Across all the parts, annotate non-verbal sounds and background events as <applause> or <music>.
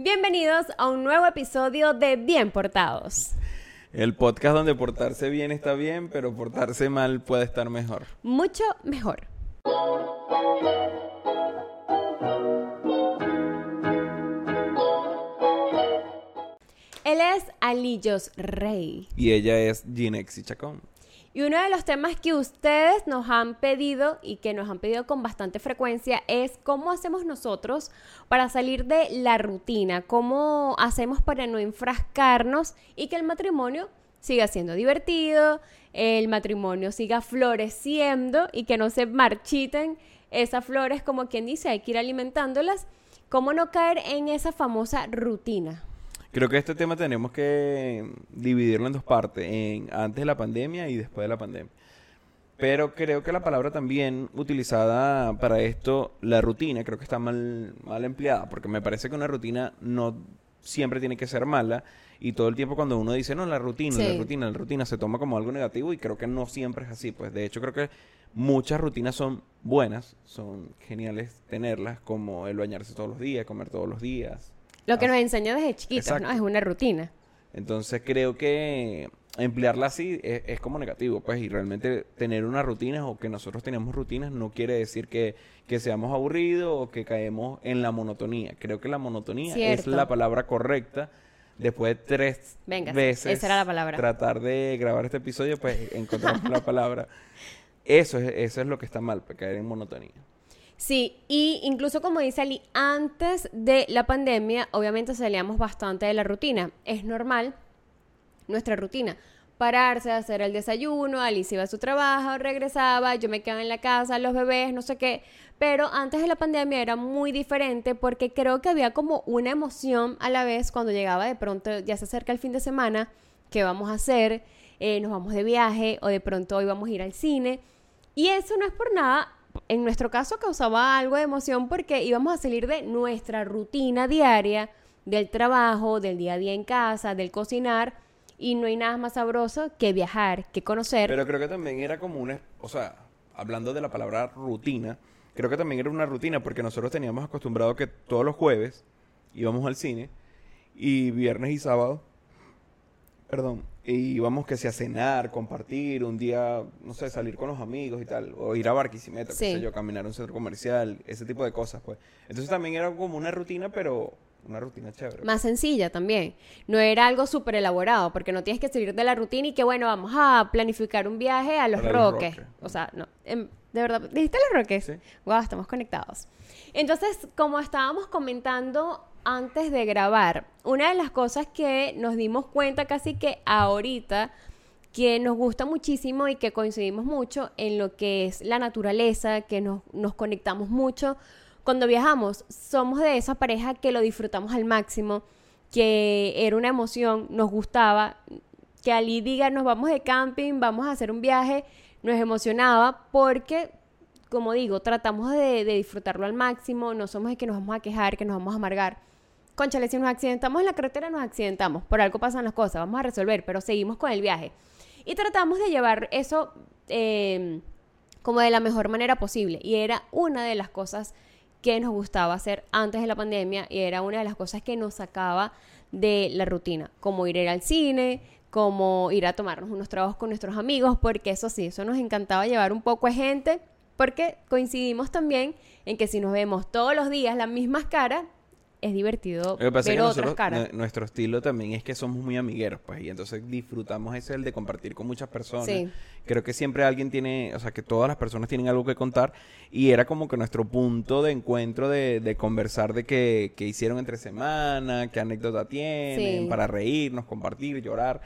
Bienvenidos a un nuevo episodio de Bien Portados. El podcast donde portarse bien está bien, pero portarse mal puede estar mejor. Mucho mejor. Él es Alillos Rey. Y ella es Ginexi Chacón. Y uno de los temas que ustedes nos han pedido y que nos han pedido con bastante frecuencia es cómo hacemos nosotros para salir de la rutina, cómo hacemos para no enfrascarnos y que el matrimonio siga siendo divertido, el matrimonio siga floreciendo y que no se marchiten esas flores como quien dice, hay que ir alimentándolas, cómo no caer en esa famosa rutina. Creo que este tema tenemos que dividirlo en dos partes, en antes de la pandemia y después de la pandemia. Pero creo que la palabra también utilizada para esto, la rutina, creo que está mal, mal empleada, porque me parece que una rutina no siempre tiene que ser mala y todo el tiempo cuando uno dice, no, la rutina, la rutina, la rutina, se toma como algo negativo y creo que no siempre es así. Pues de hecho creo que muchas rutinas son buenas, son geniales tenerlas, como el bañarse todos los días, comer todos los días, lo que nos enseña desde chiquitos, ¿no? Es una rutina. Entonces creo que emplearla así es, como negativo, pues, y realmente tener una rutina o que nosotros tenemos rutinas no quiere decir que, seamos aburridos o que caemos en la monotonía. Creo que la monotonía es la palabra correcta. Después de tres veces esa era la palabra. tratar de grabar este episodio, pues <laughs> encontramos la palabra. Eso es, eso es lo que está mal, pues, caer en monotonía. Sí, y incluso como dice Ali, antes de la pandemia, obviamente salíamos bastante de la rutina. Es normal nuestra rutina. Pararse, hacer el desayuno, Alice iba a su trabajo, regresaba, yo me quedaba en la casa, los bebés, no sé qué. Pero antes de la pandemia era muy diferente porque creo que había como una emoción a la vez cuando llegaba de pronto, ya se acerca el fin de semana, ¿qué vamos a hacer? Eh, nos vamos de viaje o de pronto hoy vamos a ir al cine. Y eso no es por nada en nuestro caso causaba algo de emoción porque íbamos a salir de nuestra rutina diaria, del trabajo, del día a día en casa, del cocinar, y no hay nada más sabroso que viajar, que conocer. Pero creo que también era como una, o sea, hablando de la palabra rutina, creo que también era una rutina porque nosotros teníamos acostumbrado que todos los jueves íbamos al cine y viernes y sábado, perdón, y íbamos que sea a cenar, compartir, un día, no sé, salir con los amigos y tal, o ir a Barquisimeto, qué sé yo, caminar a un centro comercial, ese tipo de cosas, pues. Entonces también era como una rutina, pero una rutina chévere. Más sencilla también. No era algo súper elaborado, porque no tienes que salir de la rutina y que, bueno, vamos a planificar un viaje a Los Roques. O sea, no. Em, de verdad, ¿dijiste Los Roques? Sí. Wow, estamos conectados. Entonces, como estábamos comentando antes de grabar, una de las cosas que nos dimos cuenta casi que ahorita, que nos gusta muchísimo y que coincidimos mucho en lo que es la naturaleza, que nos, nos conectamos mucho cuando viajamos, somos de esa pareja que lo disfrutamos al máximo, que era una emoción, nos gustaba, que Ali diga nos vamos de camping, vamos a hacer un viaje, nos emocionaba porque como digo, tratamos de, de, disfrutarlo al máximo, no somos de que nos vamos a quejar, que nos vamos a amargar conchale, si nos accidentamos en la carretera, nos accidentamos. Por algo pasan las cosas, vamos a resolver, pero seguimos con el viaje. Y tratamos de llevar eso em, como de la mejor manera posible. Y era una de las cosas que nos gustaba hacer antes de la pandemia y era una de las cosas que nos sacaba de la rutina, como ir, al cine, como ir a tomarnos unos trabajos con nuestros amigos, porque eso sí, eso nos encantaba llevar un poco de gente, porque coincidimos también en que si nos vemos todos los días las mismas caras, es divertido ver otras caras. Nuestro estilo también es que somos muy amigueros, pues, y entonces disfrutamos ese el de compartir con muchas personas. Creo que siempre alguien tiene, o sea, que todas las personas tienen algo que contar y era como que nuestro punto de encuentro de, de conversar de qué, hicieron entre semana, qué anécdota tienen, para reírnos, compartir, llorar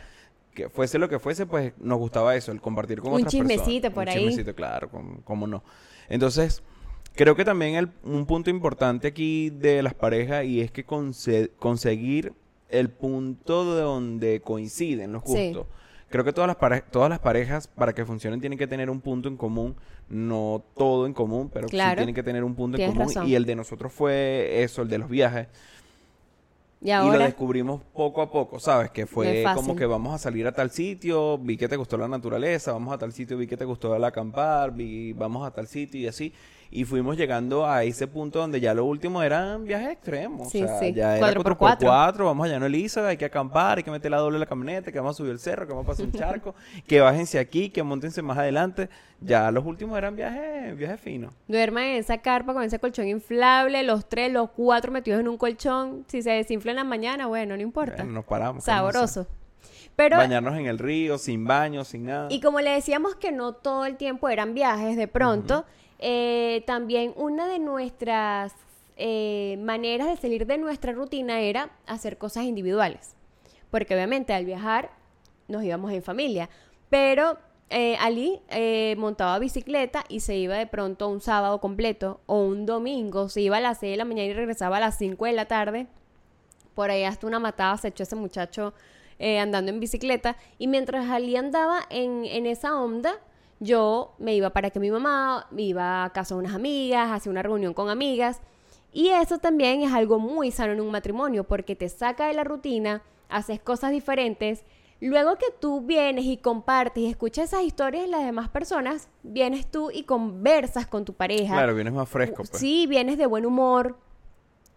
que fuese lo que fuese, pues nos gustaba eso, el compartir con otras personas. Un chismecito por ahí. Un chismecito, claro, cómo no. Entonces, Creo que también un punto importante aquí de las parejas y es que conseguir el punto donde coinciden los gustos. Creo que todas las, todas las parejas, para que funcionen, tienen que tener un punto en común. No todo en común, pero sí tienen que tener un punto en común. Y el de nosotros fue eso, el de los viajes. Y, lo descubrimos poco a poco, ¿sabes? Que fue como que vamos a salir a tal sitio, vi que te gustó la naturaleza, vamos a tal sitio, vi que te gustó el acampar, vi, vamos a tal sitio y así. Y fuimos llegando a ese punto donde ya lo último eran viajes extremos. Sí, o sea, sí. ya Cuatro era por 4 cuatro. vamos allá en Elizabeth, hay que acampar, hay que meter la doble la camioneta, que vamos a subir el cerro, que vamos a pasar un charco, <laughs> que bájense aquí, que montense más adelante. Ya los últimos eran viajes, viajes finos. Duerman en esa carpa con ese colchón inflable, los tres, los cuatro metidos en un colchón. Si se desinfla en la mañana, bueno, no importa. Bueno, nos paramos. Sabroso. Pero, Bañarnos en el río, sin baño, sin nada. y como le decíamos que no todo el tiempo eran viajes, de pronto, eh, también una de nuestras eh, maneras de salir de nuestra rutina era hacer cosas individuales. Porque obviamente al viajar nos íbamos en familia. Pero eh, Ali eh, montaba bicicleta y se iba de pronto un sábado completo o un domingo. Se iba a las 6 de la mañana y regresaba a las 5 de la tarde. Por ahí hasta una matada se echó ese muchacho andando en bicicleta. Y mientras Ali andaba en, en esa onda, yo me iba para que mi mamá, me iba a casa de unas amigas, hacía una reunión con amigas. Y eso también es algo muy sano en un matrimonio porque te saca de la rutina, haces cosas diferentes. Luego que tú vienes y compartes y escuchas esas historias de las demás personas, vienes tú y conversas con tu pareja. Claro, vienes más fresco, pues. Sí, vienes de buen humor,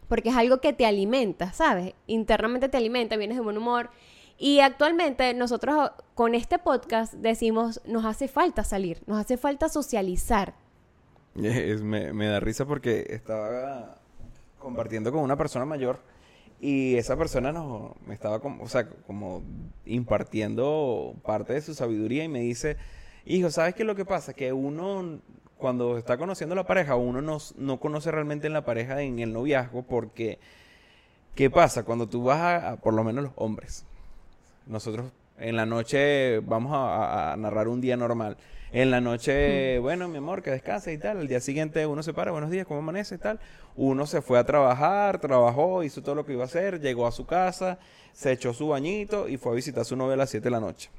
porque es algo que te alimenta, ¿sabes? Internamente te alimenta, vienes de buen humor. Y actualmente nosotros con este podcast decimos, nos hace falta salir, nos hace falta socializar. <laughs> Me, da risa porque estaba compartiendo con una persona mayor y esa persona nos, me estaba como, o sea, como impartiendo parte de su sabiduría y me dice, hijo, ¿sabes qué es lo que pasa? Que uno cuando está conociendo a la pareja, uno no, no conoce realmente en la pareja en el noviazgo porque, ¿qué pasa? Cuando tú vas a- por lo menos los hombres, nosotros en la noche vamos a, narrar un día normal. En la noche, bueno, mi amor, que descanse y tal. Al día siguiente uno se para, buenos días, ¿cómo amanece y tal? Uno se fue a trabajar, trabajó, hizo todo lo que iba a hacer, llegó a su casa, se echó su bañito y fue a visitar a su novia a las 7 de la noche.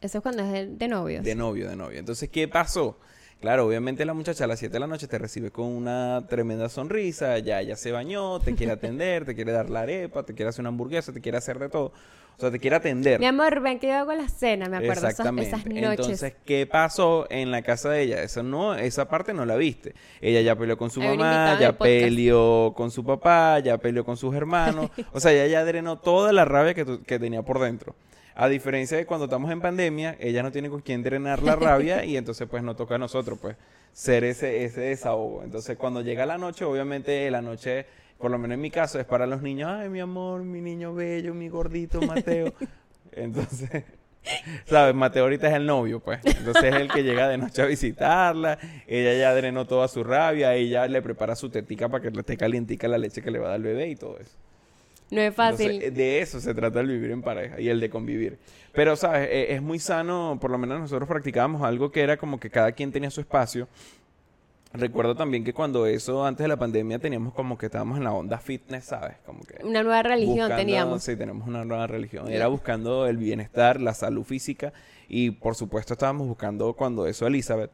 Eso es cuando es de, de novios. De novio, de novio. Entonces, ¿qué pasó? Claro, obviamente la muchacha a las 7 de la noche te recibe con una tremenda sonrisa, ya ya se bañó, te quiere <laughs> atender, te quiere dar la arepa, te quiere hacer una hamburguesa, te quiere hacer de todo. O sea, te quiere atender. Mi amor, ven que yo hago la cena, me acuerdo esas, Exactamente. esas noches. Entonces, ¿qué pasó en la casa de ella? Eso no, esa parte no la viste. Ella ya peleó con su Hay mamá, ya peleó con su papá, ya peleó con sus hermanos. <laughs> O sea, ella ya drenó toda la rabia que, tu- que tenía por dentro. A diferencia de cuando estamos en pandemia, ella no tiene con quién drenar la rabia <laughs> y entonces pues nos toca a nosotros pues ser ese, ese desahogo. Entonces cuando llega la noche, obviamente la noche, por lo menos en mi caso, es para los niños, ay mi amor, mi niño bello, mi gordito Mateo. <laughs> Entonces, <laughs> ¿sabes? Mateo ahorita es el novio, pues. Entonces es el que llega de noche a visitarla. Ella ya drenó toda su rabia. Ella le prepara su tetica para que le esté calientica la leche que le va a dar el bebé y todo eso. No es fácil. Entonces, de eso se trata el vivir en pareja y el de convivir. Pero, ¿sabes? Eh, es muy sano, por lo menos nosotros practicábamos algo que era como que cada quien tenía su espacio. Recuerdo también que cuando eso, antes de la pandemia, teníamos como que estábamos en la onda fitness, ¿sabes? Como que Una nueva religión buscando- teníamos. Sí, tenemos una nueva religión. Era buscando el bienestar, la salud física y por supuesto estábamos buscando cuando eso Elizabeth.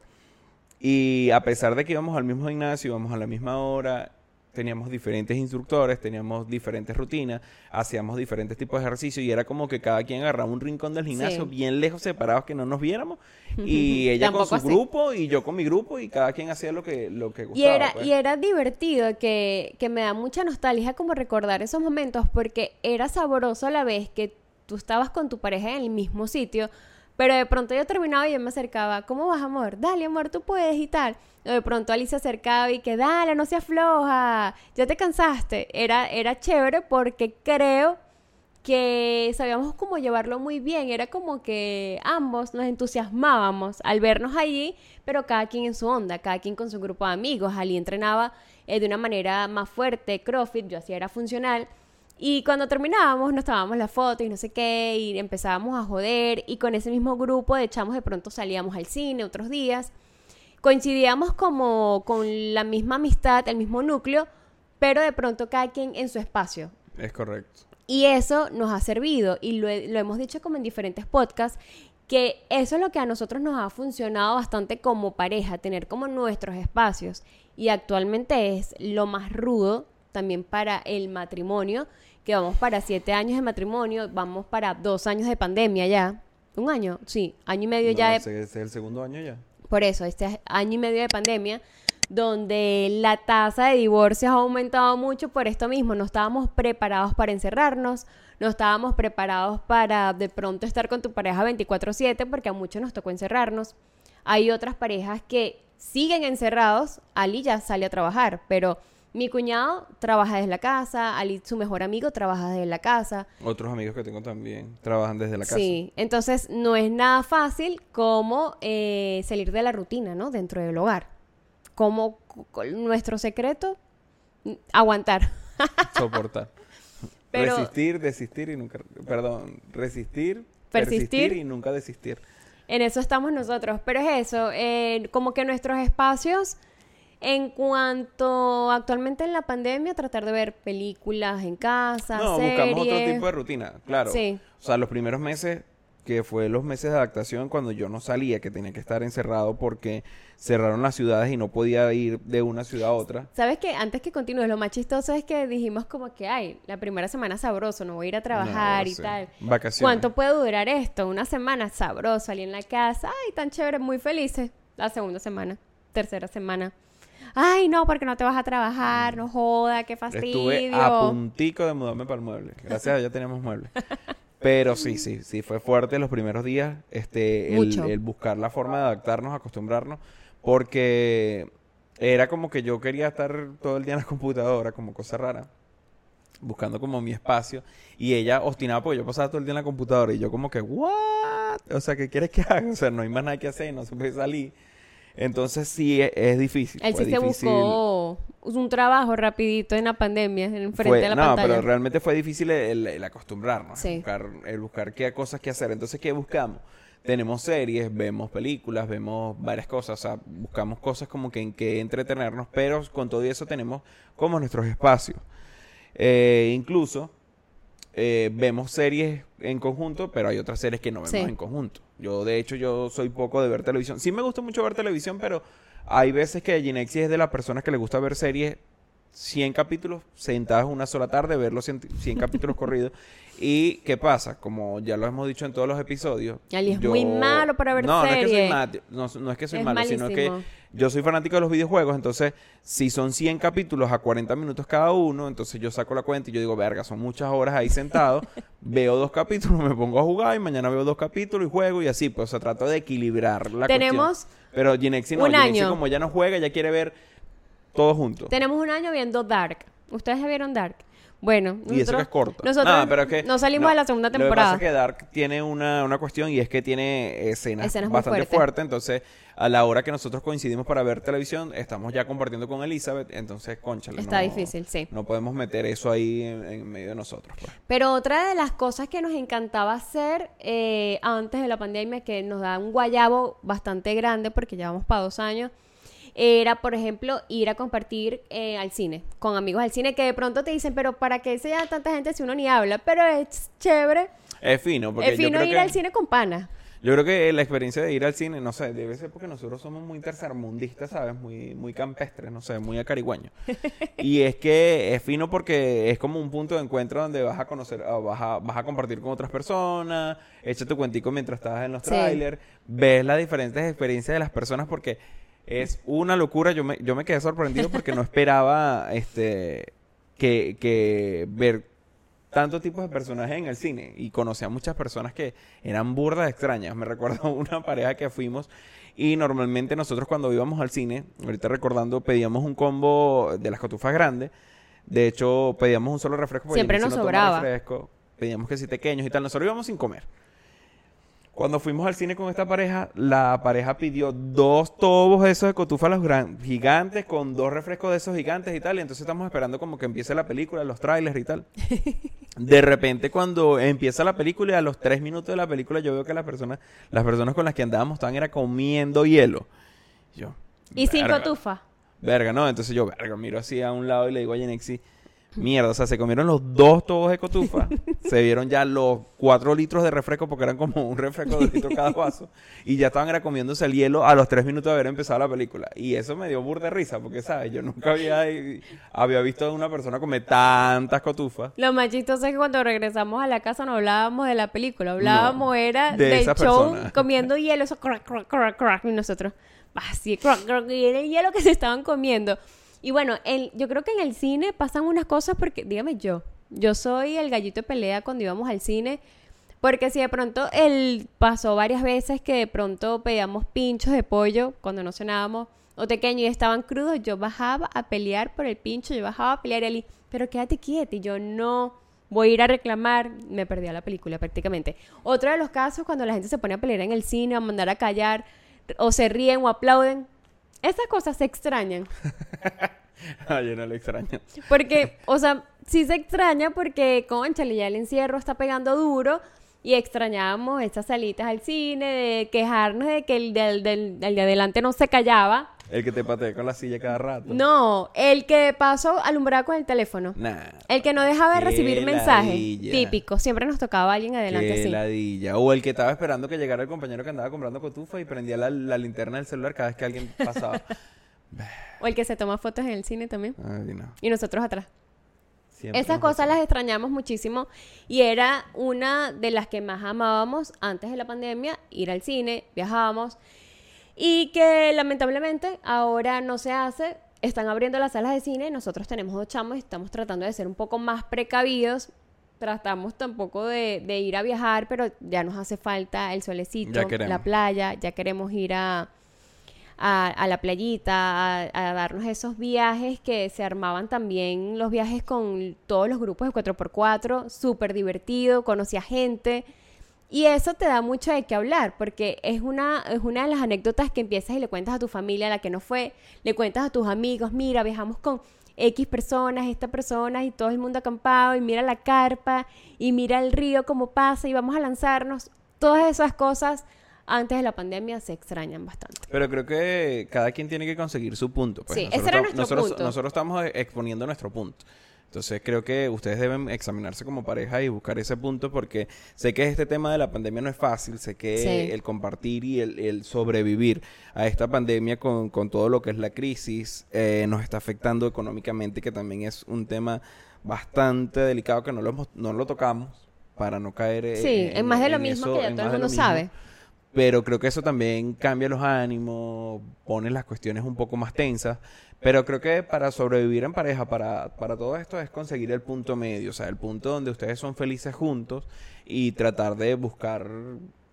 Y a pesar de que íbamos al mismo gimnasio, íbamos a la misma hora, teníamos diferentes instructores, teníamos diferentes rutinas, hacíamos diferentes tipos de ejercicio y era como que cada quien agarraba un rincón del gimnasio Sí. bien lejos, separados, que no nos viéramos. <laughs> Y ella con su así. grupo y yo con mi grupo y cada quien hacía lo que, lo que gustaba. Y era, pues. y era divertido, que, que me da mucha nostalgia como recordar esos momentos, porque era sabroso a la vez que tú estabas con tu pareja en el mismo sitio, pero de pronto yo terminaba y yo me acercaba, ¿cómo vas, amor? Dale, amor, tú puedes y tal. De pronto Alicia se acercaba y que, dale, no seas floja, ya te cansaste. Era, era chévere porque creo que sabíamos cómo llevarlo muy bien. Era como que ambos nos entusiasmábamos al vernos allí, pero cada quien en su onda, cada quien con su grupo de amigos. Ali entrenaba eh, de una manera más fuerte, CrossFit, yo hacía era funcional. Y cuando terminábamos nos tomábamos la foto y no sé qué, y empezábamos a joder, y con ese mismo grupo de chamos de pronto salíamos al cine otros días. Coincidíamos como con la misma amistad, el mismo núcleo, pero de pronto cada quien en su espacio. Es correcto. Y eso nos ha servido, y lo, lo hemos dicho como en diferentes podcasts, que eso es lo que a nosotros nos ha funcionado bastante como pareja, tener como nuestros espacios. Y actualmente es lo más rudo también para el matrimonio, que vamos para siete años de matrimonio, vamos para dos años de pandemia ya. ¿Un año? Sí, año y medio No, ya ese es el segundo año ya. por eso, este año y medio de pandemia, donde la tasa de divorcios ha aumentado mucho por esto mismo. No estábamos preparados para encerrarnos, no estábamos preparados para de pronto estar con tu pareja 24/7 porque a muchos nos tocó encerrarnos. Hay otras parejas que siguen encerrados, Ali ya sale a trabajar, pero mi cuñado trabaja desde la casa, Ali, su mejor amigo, trabaja desde la casa. Otros amigos que tengo también trabajan desde la casa. Sí, entonces no es nada fácil como eh, salir de la rutina, ¿no? Dentro del hogar. Como nuestro secreto, aguantar. <laughs> Soportar. resistir, desistir y nunca... Perdón, resistir, persistir y nunca desistir. En eso estamos nosotros. Pero es eso, eh, como que nuestros espacios en cuanto actualmente en la pandemia, tratar de ver películas en casa, no, buscamos otro tipo de rutina, claro. Sí. O sea, los primeros meses, que fue los meses de adaptación cuando yo no salía, que tenía que estar encerrado porque cerraron las ciudades y no podía ir de una ciudad a otra. ¿Sabes qué? Antes que continúes, lo más chistoso es que dijimos como que, ay, la primera semana sabroso, no voy a ir a trabajar y tal. Vacaciones. ¿Cuánto puede durar esto? Una semana sabroso, salí en la casa, ay, tan chévere, muy felices. La segunda semana, tercera semana ay, no, porque no te vas a trabajar, no joda, qué fastidio. Estuve a puntico de mudarme para el mueble. Gracias a Dios tenemos mueble. Pero sí, sí, sí, fue fuerte los primeros días, este, el, buscar la forma de adaptarnos, acostumbrarnos, porque era como que yo quería estar todo el día en la computadora, como cosa rara, buscando como mi espacio, y ella obstinaba porque yo pasaba todo el día en la computadora, y yo como que, ¿what? O sea, ¿qué quieres que haga? O sea, no hay más nada que hacer, no se puede salir. Entonces sí e, es, difícil. Él sí se buscó un trabajo rapidito en la pandemia, en frente a la pantalla. No, pero realmente fue difícil el, acostumbrarnos, el buscar, el buscar qué cosas que hacer. Entonces, ¿qué buscamos? Tenemos series, vemos películas, vemos varias cosas, o sea, buscamos cosas como que en que entretenernos, pero con todo eso tenemos como nuestros espacios. Eh, incluso eh, vemos series en conjunto, pero hay otras series que no vemos en conjunto. Yo, de hecho, yo soy poco de ver televisión. Sí me gusta mucho ver televisión, pero hay veces que Ginexi es de las personas que le gusta ver series 100 capítulos sentados una sola tarde, ver los 100, capítulos corridos. <laughs> ¿Y qué pasa? Como ya lo hemos dicho en todos los episodios. Ali es muy malo para ver no, series. No, no, es que soy malo, sino que yo soy fanático de los videojuegos. Entonces, si son 100 capítulos a 40 minutos cada uno, entonces yo saco la cuenta y yo digo, verga, son muchas horas ahí sentado. <laughs> veo dos capítulos, me pongo a jugar y mañana veo dos capítulos y juego y así. Pues, o sea, trato de equilibrar la Tenemos Pero Ginexi no. Ginexi, como ya no juega, ya quiere ver todo junto. Tenemos un año viendo Dark. ¿Ustedes ya vieron Dark? Bueno, nosotros, y eso que es corto. Nosotros pero que, no salimos de la segunda temporada. Lo que pasa es que Dark tiene una, una cuestión y es que tiene escenas, bastante fuertes. Entonces, a la hora que nosotros coincidimos para ver televisión, estamos ya compartiendo con Elizabeth. Entonces, conchale. Está difícil, sí. No podemos meter eso ahí en, medio de nosotros. Pues. Pero otra de las cosas que nos encantaba hacer eh, antes de la pandemia, que nos da un guayabo bastante grande, porque llevamos para dos años era, por ejemplo, ir a compartir eh, al cine, con amigos al cine, que de pronto te dicen, pero ¿para qué se llama tanta gente si uno ni habla? Pero es chévere. Es fino, porque Es fino ir al cine con pana. Yo creo que la experiencia de ir al cine, no sé, debe ser porque nosotros somos muy tercermundistas, ¿sabes? Muy, muy campestres, no sé, muy acarigüeños. <laughs> y es que es fino porque es como un punto de encuentro donde vas a conocer, vas a, vas a compartir con otras personas, echa tu cuentico mientras estás en los trailers, ves las diferentes experiencias de las personas porque es una locura. Yo me, yo me quedé sorprendido porque no esperaba este que, que ver tanto tipos de personajes en el cine y conocí a muchas personas que eran burdas extrañas. Me recuerdo <laughs> una pareja que fuimos y normalmente nosotros cuando íbamos al cine, ahorita recordando, pedíamos un combo de las cotufas grandes. De hecho, pedíamos un solo refresco. Siempre nos sobraba. Refresco, pedíamos que si pequeños y tal. Nosotros íbamos sin comer. Cuando fuimos al cine con esta pareja, la pareja pidió dos tobos de esos de cotufa los gigantes con dos refrescos de esos gigantes y tal. Y entonces estamos esperando como que empiece la película, los trailers y tal. <laughs> De repente cuando empieza la película y a los tres minutos de la película yo veo que las personas, las personas con las que andábamos estaban era comiendo hielo. Yo. ¿Y sin cotufa? Verga, no. Entonces yo, verga, miro así a un lado y le digo a Yenexi, Mierda, o sea, se comieron los dos tubos de cotufa, <laughs> se vieron ya los cuatro litros de refresco, porque eran como un refresco de litro cada vaso, y ya estaban era comiéndose el hielo a los tres minutos de haber empezado la película. Y eso me dio burda de risa, porque, ¿sabes? Yo nunca había, había visto a una persona comer tantas cotufas. Lo más chistoso es que cuando regresamos a la casa no hablábamos de la película, hablábamos era del show <laughs> comiendo hielo, eso crack, crack, crack, crack, y nosotros, así, crack, crack, y el hielo que se estaban comiendo. Y bueno, el, yo creo que en el cine pasan unas cosas porque, dígame yo, yo soy el gallito de pelea cuando íbamos al cine. Porque si de pronto él pasó varias veces que de pronto pedíamos pinchos de pollo cuando no cenábamos o pequeño y estaban crudos, yo bajaba a pelear por el pincho, yo bajaba a pelear y él, pero quédate quieto y yo no voy a ir a reclamar, me perdí la película prácticamente. Otro de los casos cuando la gente se pone a pelear en el cine, a mandar a callar, o se ríen o aplauden, esas cosas se extrañan. <laughs> Ay, yo no le extraño. Porque, o sea, sí se extraña porque, conchale, ya el encierro está pegando duro y extrañábamos estas salitas al cine, de quejarnos de que el, del, del, de adelante no se callaba. El que te patea con la silla cada rato. No, el que pasó alumbrado con el teléfono. Nah. El que no dejaba de recibir mensajes. Típico. Siempre nos tocaba alguien adelante Qué Ladilla. O el que estaba esperando que llegara el compañero que andaba comprando cotufa y prendía la, linterna del celular cada vez que alguien pasaba. <laughs> o el que se toma fotos en el cine también. Ay, no. Y nosotros atrás. Esas cosas las extrañamos muchísimo y era una de las que más amábamos antes de la pandemia, ir al cine, viajábamos y que lamentablemente ahora no se hace. Están abriendo las salas de cine, nosotros tenemos dos chamos y estamos tratando de ser un poco más precavidos. Tratamos tampoco de, ir a viajar, pero ya nos hace falta el solecito, la playa, ya queremos ir a, a, la playita, a, darnos esos viajes que se armaban también, los viajes con todos los grupos de 4x4, súper divertido, conocía gente. Y eso te da mucho de qué hablar, porque es una, es una de las anécdotas que empiezas y le cuentas a tu familia, a la que no fue, le cuentas a tus amigos, mira, viajamos con X personas, esta persona y todo el mundo acampado, y mira la carpa, y mira el río como pasa, y vamos a lanzarnos. Todas esas cosas antes de la pandemia se extrañan bastante. Pero creo que cada quien tiene que conseguir su punto. Pues. Sí, ese era nuestro punto. Nosotros estamos exponiendo nuestro punto. Entonces creo que ustedes deben examinarse como pareja y buscar ese punto porque sé que este tema de la pandemia no es fácil, sé que el compartir y el, sobrevivir a esta pandemia con, todo lo que es la crisis eh, nos está afectando económicamente, que también es un tema bastante delicado que no lo, no lo tocamos para no caer en, sí, en, más de lo mismo que ya todo el mundo sabe. Pero creo que eso también cambia los ánimos, pone las cuestiones un poco más tensas. Pero creo que para sobrevivir en pareja, para, para todo esto, es conseguir el punto medio, o sea, el punto donde ustedes son felices juntos y tratar de buscar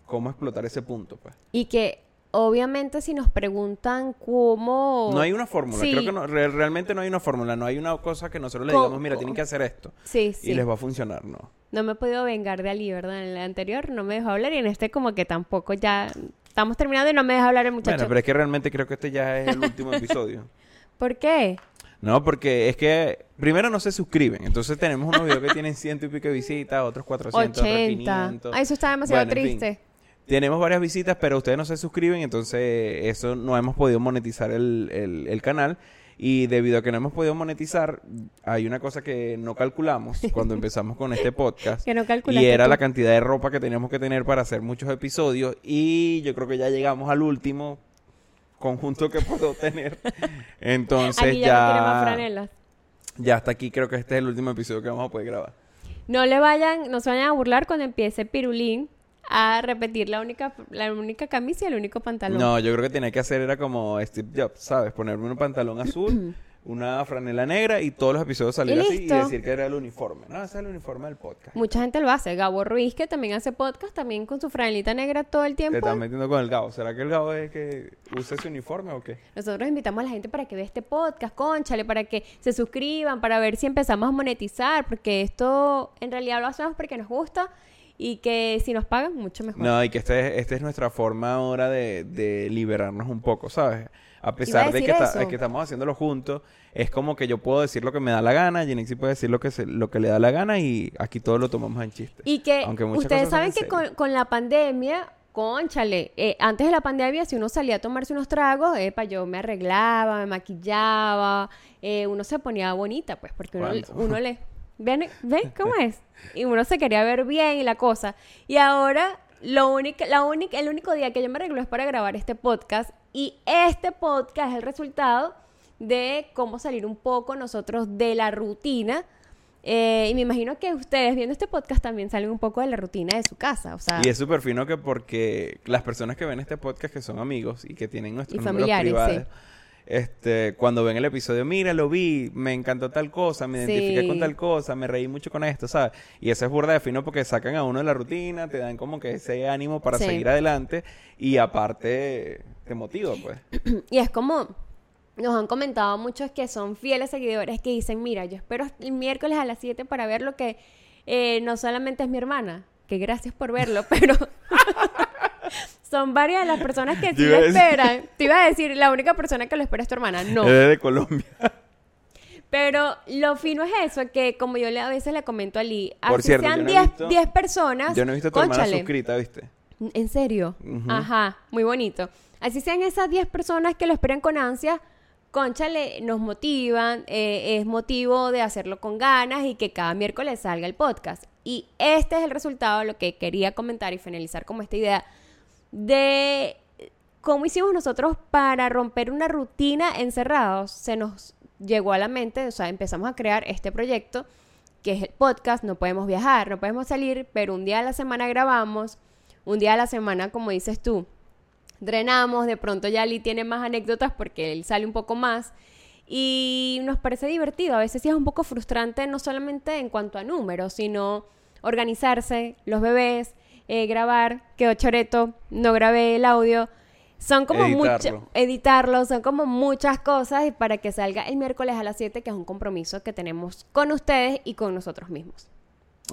cómo explotar ese punto. Pues. Y que obviamente si nos preguntan cómo... No hay una fórmula, creo que no, realmente no hay una fórmula, no hay una cosa que nosotros le digamos, mira, tienen que hacer esto. Sí, sí. Y les va a funcionar, ¿no? No me he podido vengar de Ali, ¿verdad? En el anterior no me dejó hablar y en este como que tampoco ya... Estamos terminando y no me deja hablar el muchacho. Bueno, pero es que realmente creo que este ya es el último <laughs> episodio. ¿Por qué? No, porque es que primero no se suscriben. Entonces tenemos unos videos que tienen ciento y pico de visitas, otros 400, 80. otros 500. Ah, eso está demasiado triste. tenemos varias visitas, pero ustedes no se suscriben, entonces eso no hemos podido monetizar el, el, canal. Y debido a que no hemos podido monetizar, hay una cosa que no calculamos <laughs> cuando empezamos con este podcast. que no y era la cantidad de ropa que teníamos que tener para hacer muchos episodios. Y yo creo que ya llegamos al último conjunto que puedo <laughs> tener. Entonces ya... ya hasta aquí creo que este es el último episodio que vamos a poder grabar. No le vayan, no se vayan a burlar cuando empiece Pirulín a repetir la única, la única camisa y el único pantalón. No, yo creo que tenía que hacer era como Steve Jobs, ¿sabes? Ponerme un pantalón <clears throat> azul una franela negra y todos los episodios salir así y decir que era el uniforme. No, ese es el uniforme del podcast. Mucha gente lo hace. Gabo Ruiz, que también hace podcast, también con su franelita negra todo el tiempo. Te estás metiendo con el Gabo. ¿Será que el Gabo es que usa ese uniforme o qué? Nosotros invitamos a la gente para que vea este podcast, conchale, para que se suscriban, para ver si empezamos a monetizar, porque esto en realidad lo hacemos porque nos gusta y que si nos pagan, mucho mejor. No, y que esta es, este es nuestra forma ahora de, de liberarnos un poco, ¿sabes? a pesar de que, que, estamos haciéndolo juntos, es como que yo puedo decir lo que me da la gana, Genixi puede decir lo que, lo que le da la gana y aquí todo lo tomamos en chiste. Y que ustedes saben que con, la pandemia conchale, eh, antes de la pandemia, si uno salía a tomarse unos tragos, epa, yo me arreglaba, me maquillaba, eh, uno se ponía bonita, pues, porque uno, uno le... ¿Ven, ¿Ven cómo es? Y uno se quería ver bien y la cosa. Y ahora, lo único, la única, el único día que yo me arreglo es para grabar este podcast. Y este podcast es el resultado de cómo salir un poco nosotros de la rutina eh, y me imagino que ustedes viendo este podcast también salen un poco de la rutina de su casa, o sea... Y es súper fino que porque las personas que ven este podcast que son amigos y que tienen nuestros y familiares, privados, este, cuando ven el episodio, mira, lo vi, me encantó tal cosa, me identifiqué con tal cosa, me reí mucho con esto, ¿sabes? Y eso es burda de fino porque sacan a uno de la rutina, te dan como que ese ánimo para seguir adelante y aparte te motiva, pues. <clears throat> y es como nos han comentado muchos que son fieles seguidores que dicen, mira, yo espero el miércoles a las 7 para ver lo que eh, no solamente es mi hermana, que gracias por verlo, <laughs> pero son varias de las personas que sí lo esperan. Te iba a decir, la única persona que lo espera es tu hermana, no. Es de Colombia. Pero lo fino es eso, que como yo a veces le comento a Lee, Por cierto, sean 10 personas. Yo no he visto a tu hermana suscrita, ¿viste? ¿En serio? Ajá, muy bonito. Así sean esas 10 personas que lo esperan con ansia, conchale, nos motivan, eh, es motivo de hacerlo con ganas y que cada miércoles salga el podcast. Y este es el resultado lo que quería comentar y finalizar como esta idea de cómo hicimos nosotros para romper una rutina encerrados. Se nos llegó a la mente, o sea, empezamos a crear este proyecto que es el podcast, no podemos viajar, no podemos salir, pero un día a la semana grabamos, un día a la semana, como dices tú, drenamos, de pronto ya Ali tiene más anécdotas porque él sale un poco más y nos parece divertido. A veces sí es un poco frustrante, no solamente en cuanto a números, sino organizarse, los bebés, eh, grabar, quedó choreto, no grabé el audio. Son como muchas, editarlo, son como muchas cosas y para que salga el miércoles a las 7, que es un compromiso que tenemos con ustedes y con nosotros mismos.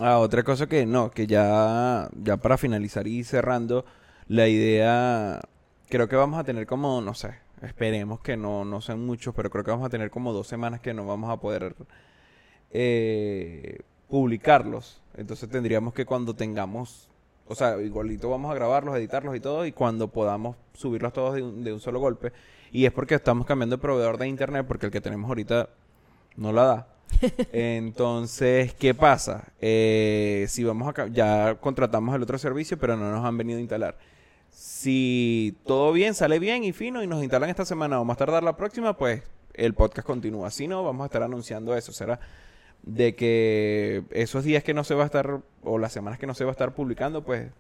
Ah, otra cosa que no, que ya, ya para finalizar y cerrando, la idea creo que vamos a tener como, no sé, esperemos que no, no sean muchos, pero creo que vamos a tener como dos semanas que no vamos a poder eh, publicarlos. Entonces tendríamos que cuando tengamos, o sea, igualito vamos a grabarlos, editarlos y todo, y cuando podamos subirlos todos de un, de un solo golpe. Y es porque estamos cambiando de proveedor de internet, porque el que tenemos ahorita no la da. <laughs> Entonces, ¿qué pasa? Eh, si vamos a... Ya contratamos el otro servicio, pero no nos han venido a instalar. Si todo bien, sale bien y fino y nos instalan esta semana o más tardar la próxima, pues el podcast continúa. Si no, vamos a estar anunciando eso. Será de que esos días que no se va a estar, o las semanas que no se va a estar publicando, pues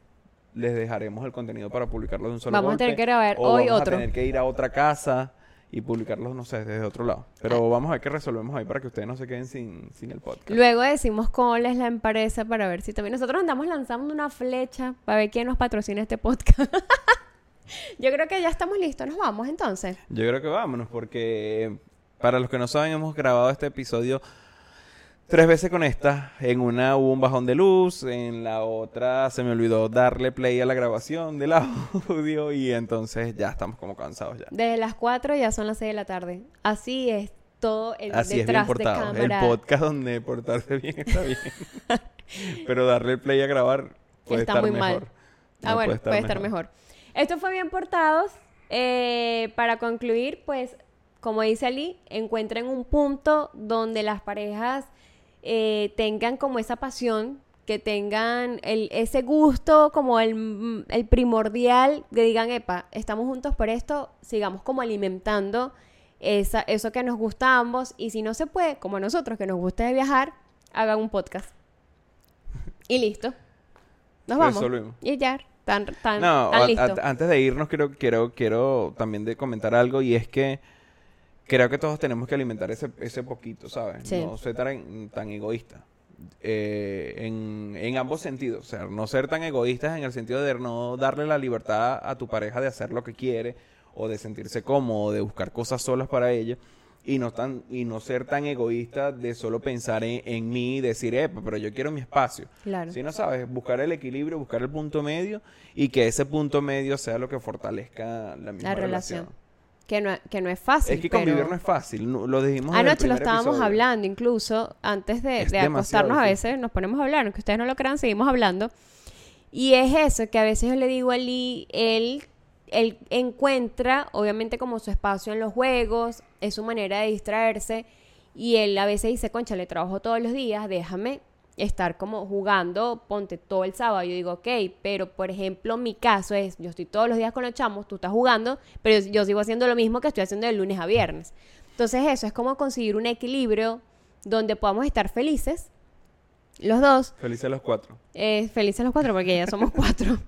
les dejaremos el contenido para publicarlo de un solo Vamos a tener que grabar hoy vamos otro. a tener que ir a otra casa y publicarlos, no sé, desde otro lado. Pero ah. vamos a ver qué resolvemos ahí para que ustedes no se queden sin, sin el podcast. Luego decimos cuál es la empresa para ver si también nosotros andamos lanzando una flecha para ver quién nos patrocina este podcast. <laughs> Yo creo que ya estamos listos, nos vamos entonces. Yo creo que vámonos porque para los que no saben hemos grabado este episodio tres veces con esta. En una hubo un bajón de luz, en la otra se me olvidó darle play a la grabación del <laughs> audio y entonces ya estamos como cansados ya. Desde las 4 ya son las 6 de la tarde. Así es todo el Así detrás es de cámara. El podcast donde portarse bien está bien. <laughs> Pero darle play a grabar puede está estar muy mejor. mal. ah, bueno, puede estar, mejor. Esto fue bien portados. Eh, para concluir, pues, como dice Ali, encuentren un punto donde las parejas eh, tengan como esa pasión, que tengan el, ese gusto como el, el primordial, de digan, epa, estamos juntos por esto, sigamos como alimentando esa, eso que nos gusta a ambos y si no se puede, como a nosotros que nos gusta viajar, hagan un podcast. <laughs> Y listo. Nos vamos. Y ya, tan, tan, no, antes de irnos quiero, quiero, quiero también de comentar algo y es que creo que todos tenemos que alimentar ese, ese poquito, ¿sabes? No ser tan, tan egoísta. Eh, en, en, ambos sentidos. O sea, no ser tan egoístas en el sentido de no darle la libertad a tu pareja de hacer lo que quiere o de sentirse cómodo, de buscar cosas solas para ella. Y no, tan, y no ser tan egoísta de solo pensar en, mí y decir, eh, pero yo quiero mi espacio. Claro. Si no sabes, buscar el equilibrio, buscar el punto medio y que ese punto medio sea lo que fortalezca la misma relación. Que no, que no es fácil. Es que convivir no es fácil, lo dijimos Anoche lo estábamos hablando, incluso antes de, acostarnos a veces, nos ponemos a hablar, aunque ustedes no lo crean, seguimos hablando. Y es eso que a veces yo le digo a Lee, él, él encuentra obviamente como su espacio en los juegos, es su manera de distraerse y él a veces dice, concha, le trabajo todos los días, déjame estar como jugando, ponte todo el sábado. Yo digo, ok, pero por ejemplo, mi caso es, yo estoy todos los días con los chamos, tú estás jugando, pero yo, yo sigo haciendo lo mismo que estoy haciendo de lunes a viernes. Entonces eso es como conseguir un equilibrio donde podamos estar felices, los dos. Felices los cuatro. Eh, felices los cuatro porque ya somos cuatro.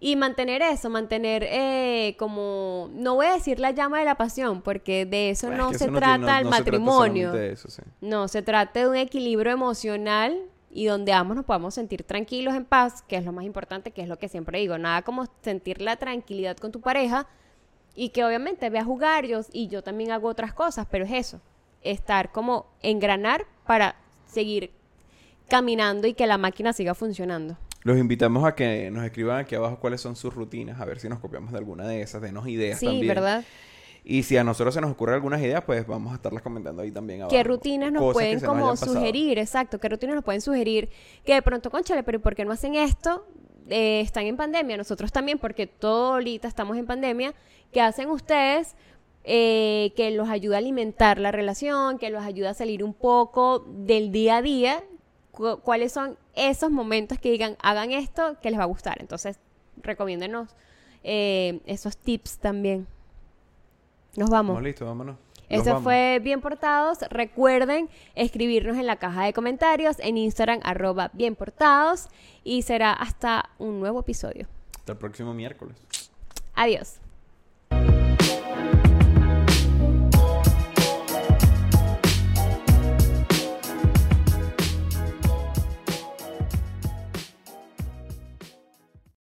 y mantener eso, mantener eh, como, no voy a decir la llama de la pasión, porque de eso Bueno, es no que se eso no trata tiene- no- el no se trata matrimonio. eso, sí. No, se trata de un equilibrio emocional y donde ambos nos podamos sentir tranquilos, en paz, que es lo más importante, que es lo que siempre digo. Nada como sentir la tranquilidad con tu pareja y que obviamente ve a jugar yo, y yo también hago otras cosas, pero es eso, estar como engranar para seguir caminando y que la máquina siga funcionando. Los invitamos a que nos escriban aquí abajo cuáles son sus rutinas, a ver si nos copiamos de alguna de esas, denos ideas Sí, también. ¿verdad? Y si a nosotros se nos ocurren algunas ideas, pues vamos a estarlas comentando ahí también abajo. ¿Qué rutinas nos Cosas pueden nos como sugerir? Exacto, ¿qué rutinas nos pueden sugerir? Que de pronto, conchale, pero ¿y ¿por qué no hacen esto? Eh, están en pandemia, nosotros también, porque todo ahorita estamos en pandemia. ¿Qué hacen ustedes? Eh, que los ayuda a alimentar la relación, que los ayuda a salir un poco del día a día. Cu- ¿Cuáles son esos momentos que digan, hagan esto, que les va a gustar? Entonces, recomiéndenos eh, esos tips también. Nos vamos. Vamos, listo, vámonos. Vamos. fue Bien Portados. Recuerden escribirnos en la caja de comentarios en Instagram arroba Bien Portados y será hasta un nuevo episodio. Hasta el próximo miércoles. Adiós.